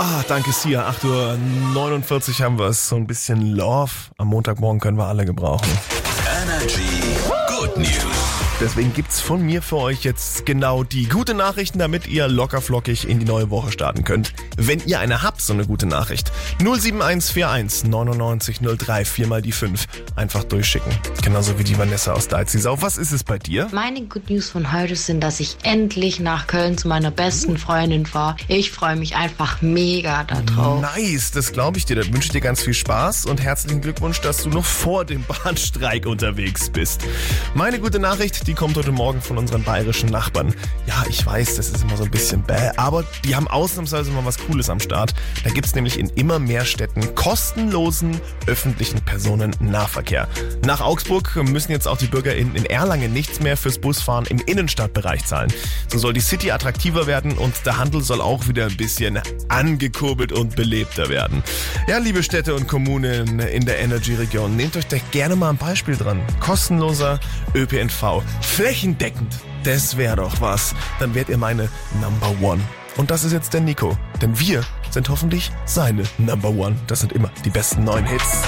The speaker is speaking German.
Ah, danke Sia. 8.49 Uhr haben wir es. So ein bisschen Love. Am Montagmorgen können wir alle gebrauchen. Energy Good News. Deswegen gibt's von mir für euch jetzt genau die gute Nachrichten, damit ihr lockerflockig in die neue Woche starten könnt. Wenn ihr eine habt, so eine gute Nachricht. 07141 99 03 viermal die 5. Einfach durchschicken. Genauso wie die Vanessa aus Deizisau. Was ist es bei dir? Meine Good News von heute sind, dass ich endlich nach Köln zu meiner besten Freundin fahre. Ich freue mich einfach mega darauf. Nice, das glaube ich dir. Da wünsche ich dir ganz viel Spaß und herzlichen Glückwunsch, dass du noch vor dem Bahnstreik unterwegs bist. Meine gute Nachricht, die kommt heute Morgen von unseren bayerischen Nachbarn. Ja, ich weiß, das ist immer so ein bisschen bäh, aber die haben ausnahmsweise mal was Cooles am Start. Da gibt's nämlich in immer mehr Städten kostenlosen öffentlichen Personennahverkehr. Nach Augsburg müssen jetzt auch die BürgerInnen in Erlangen nichts mehr fürs Busfahren im Innenstadtbereich zahlen. So soll die City attraktiver werden und der Handel soll auch wieder ein bisschen angekurbelt und belebter werden. Ja, liebe Städte und Kommunen in der Energy-Region, nehmt euch da gerne mal ein Beispiel dran. Kostenloser ÖPNV. Flächendeckend. Das wäre doch was. Dann wärt ihr meine Number One. Und das ist jetzt der Nico. Denn wir sind hoffentlich seine Number One. Das sind immer die besten neuen Hits.